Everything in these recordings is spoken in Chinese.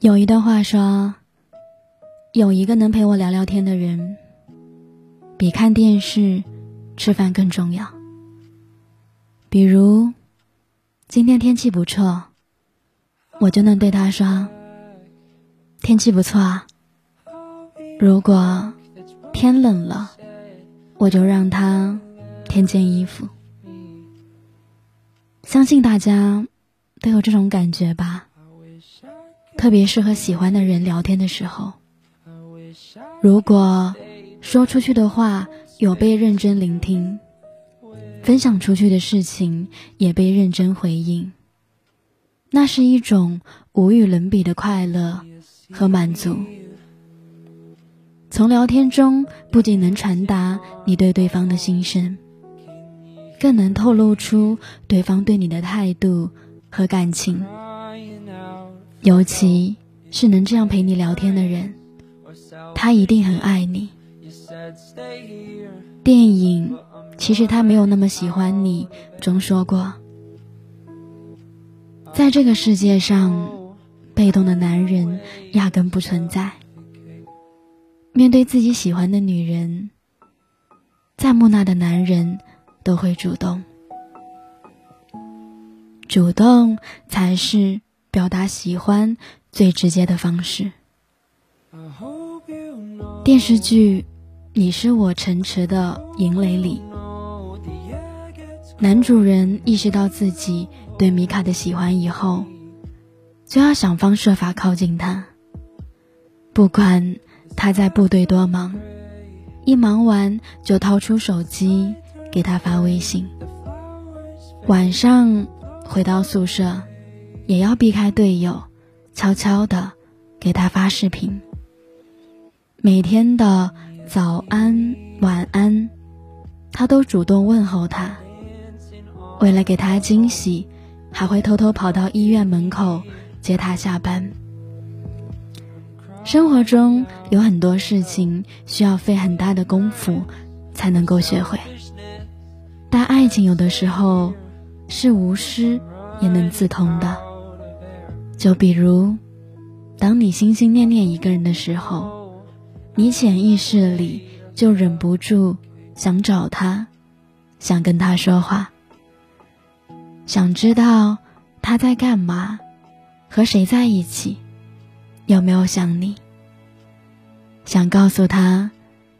有一段话说：“有一个能陪我聊聊天的人，比看电视、吃饭更重要。”比如，今天天气不错，我就能对他说：“天气不错啊。”如果天冷了，我就让他添件衣服。相信大家都有这种感觉吧。特别是和喜欢的人聊天的时候，如果说出去的话有被认真聆听，分享出去的事情也被认真回应，那是一种无与伦比的快乐和满足。从聊天中不仅能传达你对对方的心声，更能透露出对方对你的态度和感情。尤其是能这样陪你聊天的人，他一定很爱你。电影《其实他没有那么喜欢你》中说过，在这个世界上，被动的男人压根不存在。面对自己喜欢的女人，再木讷的男人都会主动，主动才是。表达喜欢最直接的方式。电视剧《你是我城池的营垒》里，男主人意识到自己对米卡的喜欢以后，就要想方设法靠近她。不管他在部队多忙，一忙完就掏出手机给他发微信。晚上回到宿舍。也要避开队友，悄悄的给他发视频。每天的早安、晚安，他都主动问候他。为了给他惊喜，还会偷偷跑到医院门口接他下班。生活中有很多事情需要费很大的功夫才能够学会，但爱情有的时候是无师也能自通的。就比如，当你心心念念一个人的时候，你潜意识里就忍不住想找他，想跟他说话，想知道他在干嘛，和谁在一起，有没有想你，想告诉他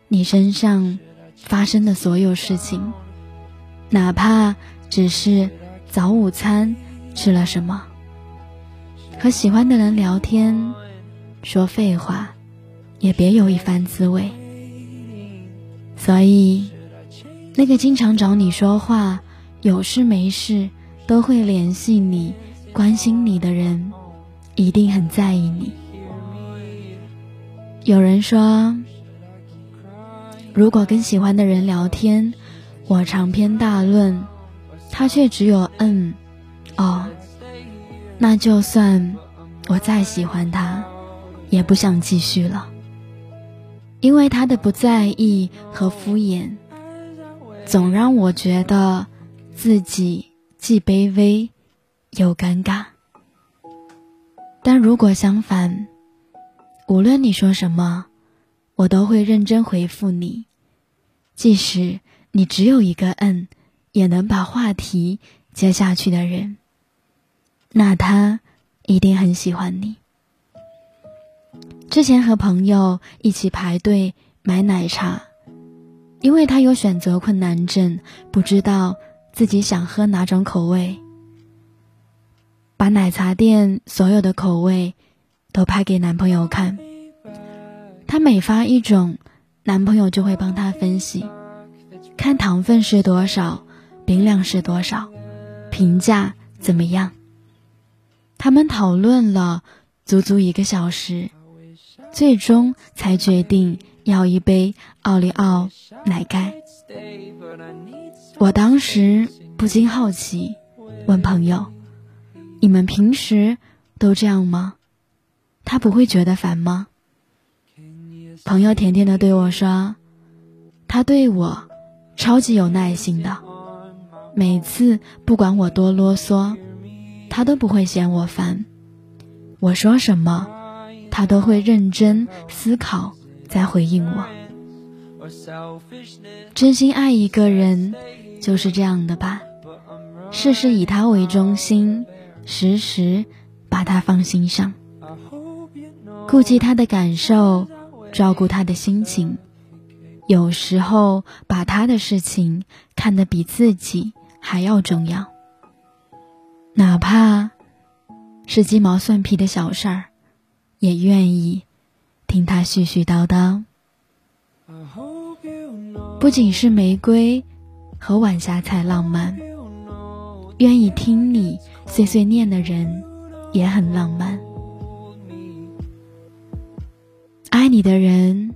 你身上发生的所有事情，哪怕只是早午餐吃了什么。和喜欢的人聊天，说废话，也别有一番滋味。所以，那个经常找你说话、有事没事都会联系你、关心你的人，一定很在意你。有人说，如果跟喜欢的人聊天，我长篇大论，他却只有嗯，哦。那就算我再喜欢他，也不想继续了，因为他的不在意和敷衍，总让我觉得自己既卑微又尴尬。但如果相反，无论你说什么，我都会认真回复你，即使你只有一个嗯，也能把话题接下去的人。那他一定很喜欢你。之前和朋友一起排队买奶茶，因为他有选择困难症，不知道自己想喝哪种口味。把奶茶店所有的口味都拍给男朋友看，他每发一种，男朋友就会帮他分析，看糖分是多少，冰量是多少，评价怎么样。他们讨论了足足一个小时，最终才决定要一杯奥利奥奶盖。我当时不禁好奇，问朋友：“你们平时都这样吗？他不会觉得烦吗？”朋友甜甜的对我说：“他对我超级有耐心的，每次不管我多啰嗦。”他都不会嫌我烦，我说什么，他都会认真思考再回应我。真心爱一个人就是这样的吧，事事以他为中心，时时把他放心上，顾及他的感受，照顾他的心情。有时候把他的事情看得比自己还要重要，哪怕是鸡毛蒜皮的小事儿，也愿意听他絮絮叨叨。不仅是玫瑰和晚霞才浪漫，愿意听你碎碎念的人也很浪漫。爱你的人。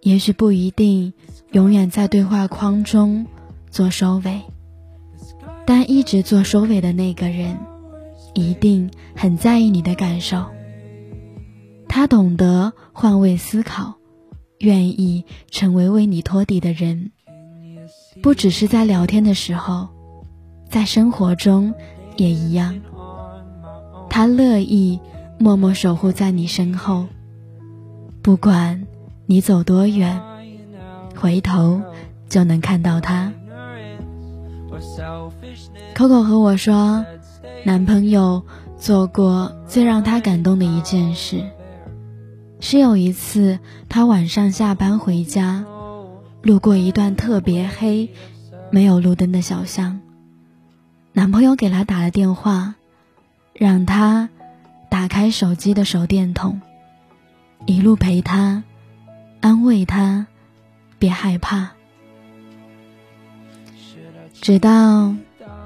也许不一定永远在对话框中做收尾，但一直做收尾的那个人，一定很在意你的感受。他懂得换位思考，愿意成为为你托底的人，不只是在聊天的时候，在生活中也一样。他乐意默默守护在你身后，不管。你走多远，回头就能看到他。Coco 和我说，男朋友做过最让她感动的一件事，是有一次她晚上下班回家，路过一段特别黑、没有路灯的小巷，男朋友给她打了电话，让她打开手机的手电筒，一路陪她。安慰她，别害怕。直到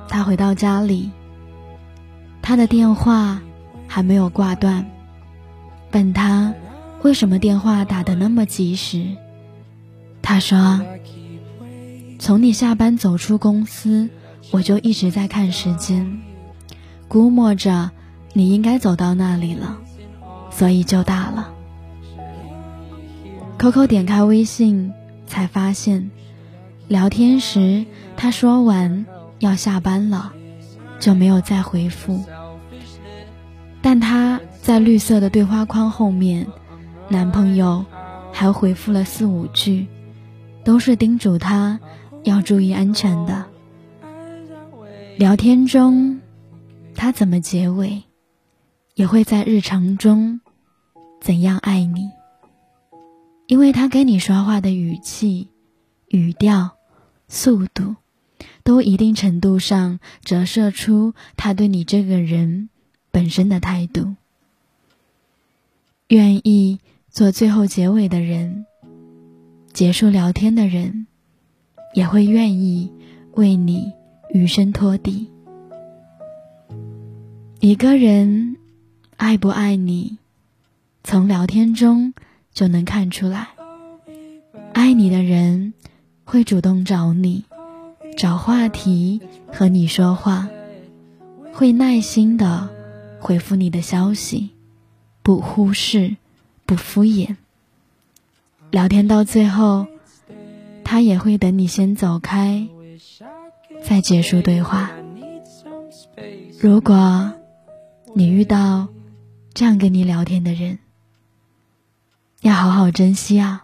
他回到家里，他的电话还没有挂断，问他为什么电话打得那么及时。他说：“从你下班走出公司，我就一直在看时间，估摸着你应该走到那里了，所以就打了。”扣扣点开微信，才发现，聊天时他说完要下班了，就没有再回复。但他在绿色的对话框后面，男朋友还回复了四五句，都是叮嘱他要注意安全的。聊天中，他怎么结尾，也会在日常中怎样爱你。因为他跟你说话的语气、语调、速度，都一定程度上折射出他对你这个人本身的态度。愿意做最后结尾的人，结束聊天的人，也会愿意为你余生托底。一个人爱不爱你，从聊天中。就能看出来，爱你的人会主动找你，找话题和你说话，会耐心的回复你的消息，不忽视，不敷衍。聊天到最后，他也会等你先走开，再结束对话。如果你遇到这样跟你聊天的人，要好好珍惜啊！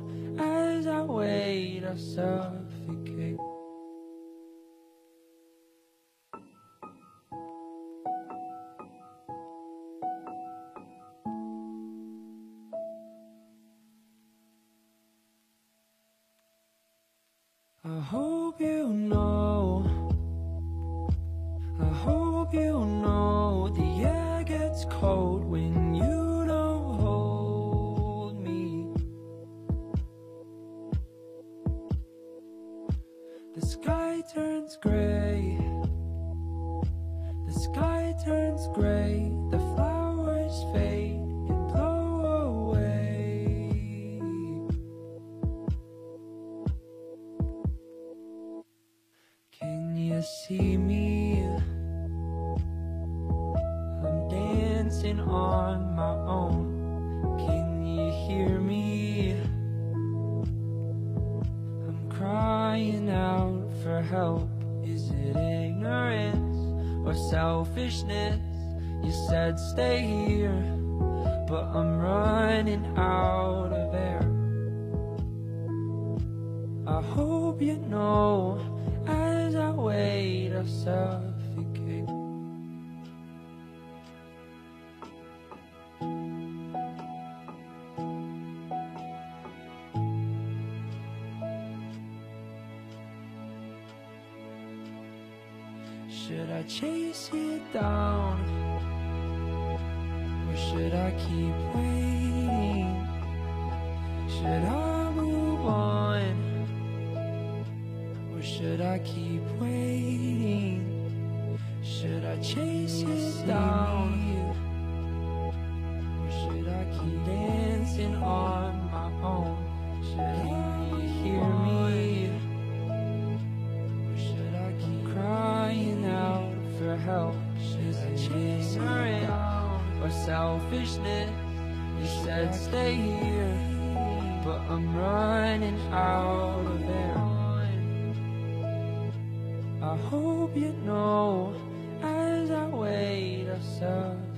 suffocate. See me? I'm dancing on my own. Can you hear me? I'm crying out for help. Is it ignorance or selfishness? You said stay here, but I'm running out of air. I hope you know as I suffocate. Should I chase it down? Or should I keep waiting? Should I move on? Should I keep waiting? Should I chase it down? Or should I keep dancing on my own? Should you hear me? Or should I keep crying out for help? Should I chase her in? Or selfishness? You said stay here, but I'm running hope you know as I wait, I suck.